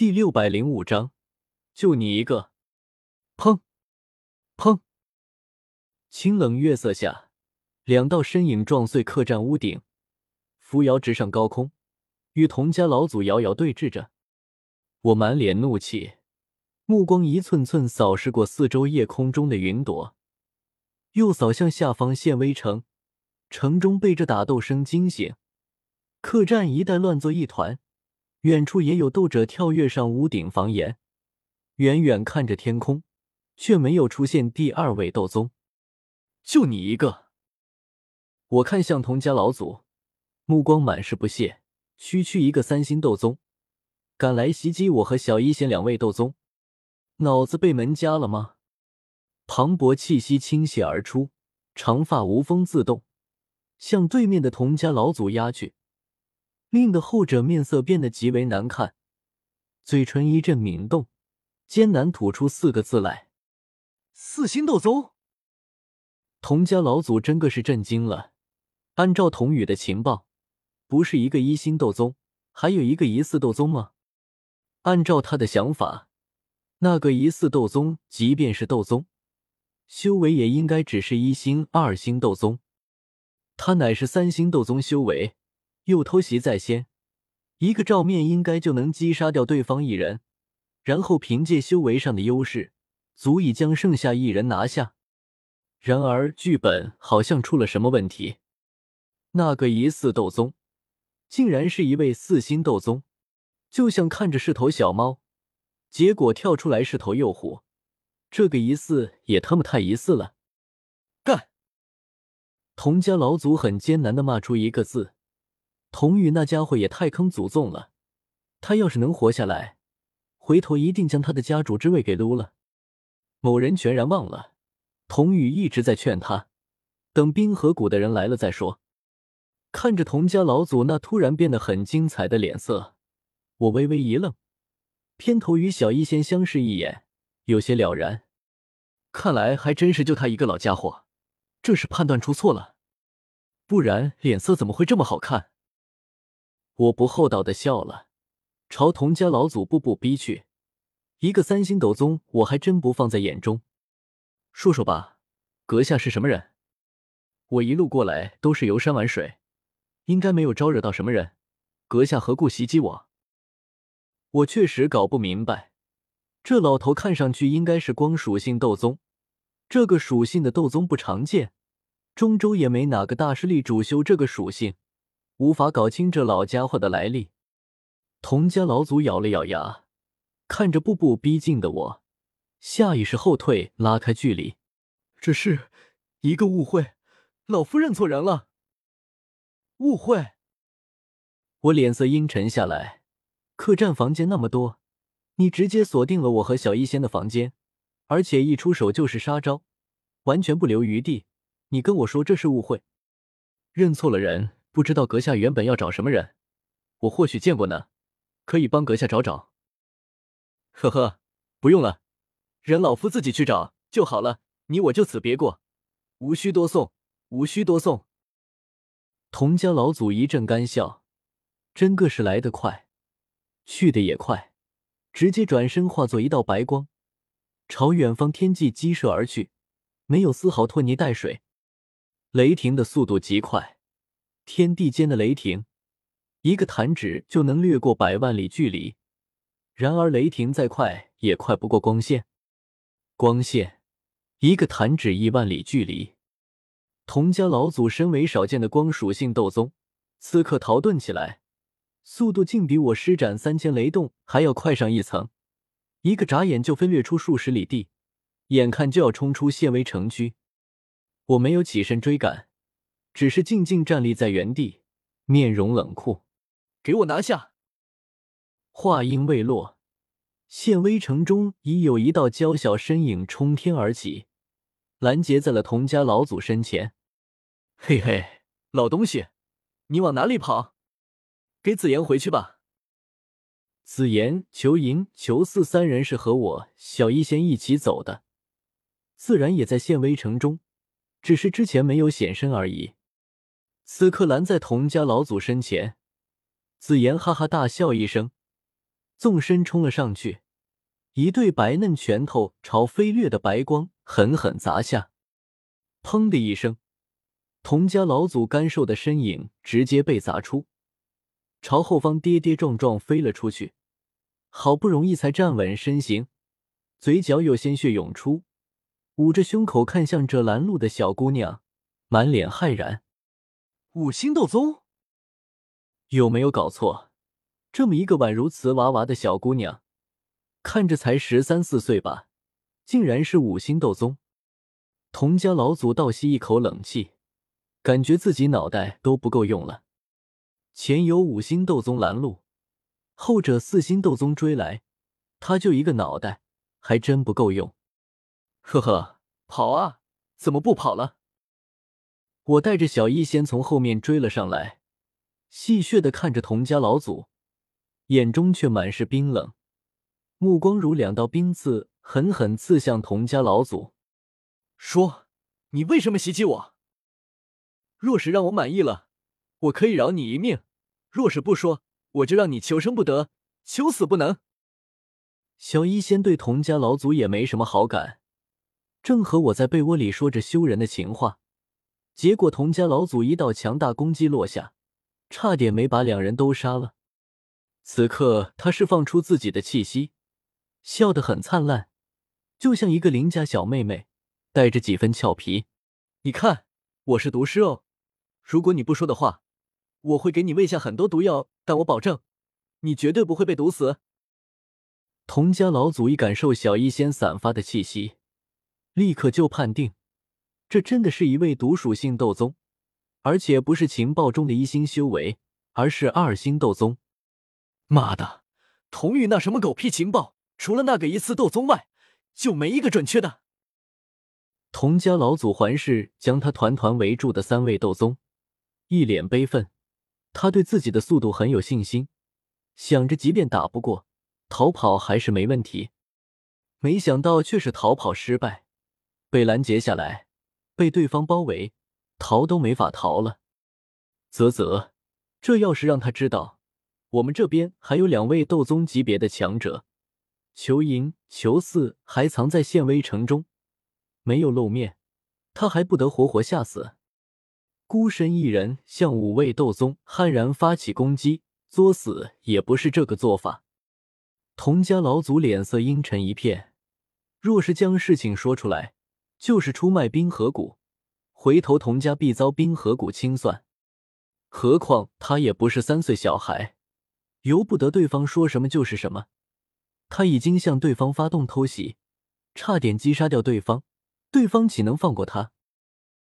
第六百零五章，就你一个！砰砰！清冷月色下，两道身影撞碎客栈屋顶，扶摇直上高空，与童家老祖遥遥对峙着。我满脸怒气，目光一寸寸扫视过四周夜空中的云朵，又扫向下方县威城。城中被这打斗声惊醒，客栈一带乱作一团。远处也有斗者跳跃上屋顶房檐，远远看着天空，却没有出现第二位斗宗。就你一个！我看向童家老祖，目光满是不屑。区区一个三星斗宗，敢来袭击我和小一仙两位斗宗，脑子被门夹了吗？磅礴气息倾泻而出，长发无风自动，向对面的童家老祖压去。令得后者面色变得极为难看，嘴唇一阵抿动，艰难吐出四个字来：“四星斗宗。”童家老祖真个是震惊了。按照童宇的情报，不是一个一星斗宗，还有一个疑似斗宗吗？按照他的想法，那个疑似斗宗，即便是斗宗，修为也应该只是一星、二星斗宗。他乃是三星斗宗修为。又偷袭在先，一个照面应该就能击杀掉对方一人，然后凭借修为上的优势，足以将剩下一人拿下。然而剧本好像出了什么问题，那个疑似斗宗，竟然是一位四星斗宗，就像看着是头小猫，结果跳出来是头幼虎，这个疑似也他妈太疑似了！干！童家老祖很艰难的骂出一个字。童宇那家伙也太坑祖宗了，他要是能活下来，回头一定将他的家主之位给撸了。某人全然忘了，童宇一直在劝他，等冰河谷的人来了再说。看着童家老祖那突然变得很精彩的脸色，我微微一愣，偏头与小医仙相视一眼，有些了然。看来还真是就他一个老家伙，这是判断出错了，不然脸色怎么会这么好看？我不厚道的笑了，朝童家老祖步步逼去。一个三星斗宗，我还真不放在眼中。说说吧，阁下是什么人？我一路过来都是游山玩水，应该没有招惹到什么人。阁下何故袭击我？我确实搞不明白。这老头看上去应该是光属性斗宗，这个属性的斗宗不常见，中州也没哪个大势力主修这个属性。无法搞清这老家伙的来历，童家老祖咬了咬牙，看着步步逼近的我，下意识后退，拉开距离。这是一个误会，老夫认错人了。误会？我脸色阴沉下来。客栈房间那么多，你直接锁定了我和小医仙的房间，而且一出手就是杀招，完全不留余地。你跟我说这是误会？认错了人。不知道阁下原本要找什么人，我或许见过呢，可以帮阁下找找。呵呵，不用了，人老夫自己去找就好了，你我就此别过，无需多送，无需多送。童家老祖一阵干笑，真个是来得快，去的也快，直接转身化作一道白光，朝远方天际激射而去，没有丝毫拖泥带水。雷霆的速度极快。天地间的雷霆，一个弹指就能掠过百万里距离。然而雷霆再快，也快不过光线。光线，一个弹指亿万里距离。童家老祖身为少见的光属性斗宗，此刻逃遁起来，速度竟比我施展三千雷动还要快上一层。一个眨眼就飞掠出数十里地，眼看就要冲出县威城区。我没有起身追赶。只是静静站立在原地，面容冷酷。给我拿下！话音未落，县威城中已有一道娇小身影冲天而起，拦截在了童家老祖身前。嘿嘿，老东西，你往哪里跑？给紫妍回去吧。紫妍、裘银、裘四三人是和我小一仙一起走的，自然也在县威城中，只是之前没有显身而已。此刻拦在童家老祖身前，紫妍哈哈大笑一声，纵身冲了上去，一对白嫩拳头朝飞掠的白光狠狠砸下。砰的一声，童家老祖干瘦的身影直接被砸出，朝后方跌跌撞撞飞了出去。好不容易才站稳身形，嘴角有鲜血涌出，捂着胸口看向这拦路的小姑娘，满脸骇然。五星斗宗，有没有搞错？这么一个宛如瓷娃娃的小姑娘，看着才十三四岁吧，竟然是五星斗宗。童家老祖倒吸一口冷气，感觉自己脑袋都不够用了。前有五星斗宗拦路。后者四星斗宗追来，他就一个脑袋，还真不够用。呵呵，跑啊！怎么不跑了？我带着小医仙从后面追了上来，戏谑的看着童家老祖，眼中却满是冰冷，目光如两道冰刺，狠狠刺向童家老祖。说，你为什么袭击我？若是让我满意了，我可以饶你一命；若是不说，我就让你求生不得，求死不能。小医仙对童家老祖也没什么好感，正和我在被窝里说着羞人的情话，结果童家老祖一道强大攻击落下，差点没把两人都杀了。此刻他释放出自己的气息，笑得很灿烂，就像一个邻家小妹妹，带着几分俏皮。你看，我是毒师哦，如果你不说的话。我会给你喂下很多毒药，但我保证，你绝对不会被毒死。童家老祖一感受小医仙散发的气息，立刻就判定，这真的是一位毒属性斗宗，而且不是情报中的一星修为，而是二星斗宗。妈的，童宇那什么狗屁情报，除了那个一次斗宗外，就没一个准确的。童家老祖环视将他团团围住的三位斗宗，一脸悲愤。他对自己的速度很有信心，想着即便打不过，逃跑还是没问题。没想到却是逃跑失败，被拦截下来，被对方包围，逃都没法逃了。啧啧，这要是让他知道，我们这边还有两位斗宗级别的强者，裘银、裘四还藏在县威城中，没有露面，他还不得活活吓死。孤身一人向五位斗宗悍然发起攻击，作死也不是这个做法。童家老祖脸色阴沉一片，若是将事情说出来，就是出卖冰河谷，回头童家必遭冰河谷清算。何况他也不是三岁小孩，由不得对方说什么就是什么。他已经向对方发动偷袭，差点击杀掉对方，对方岂能放过他？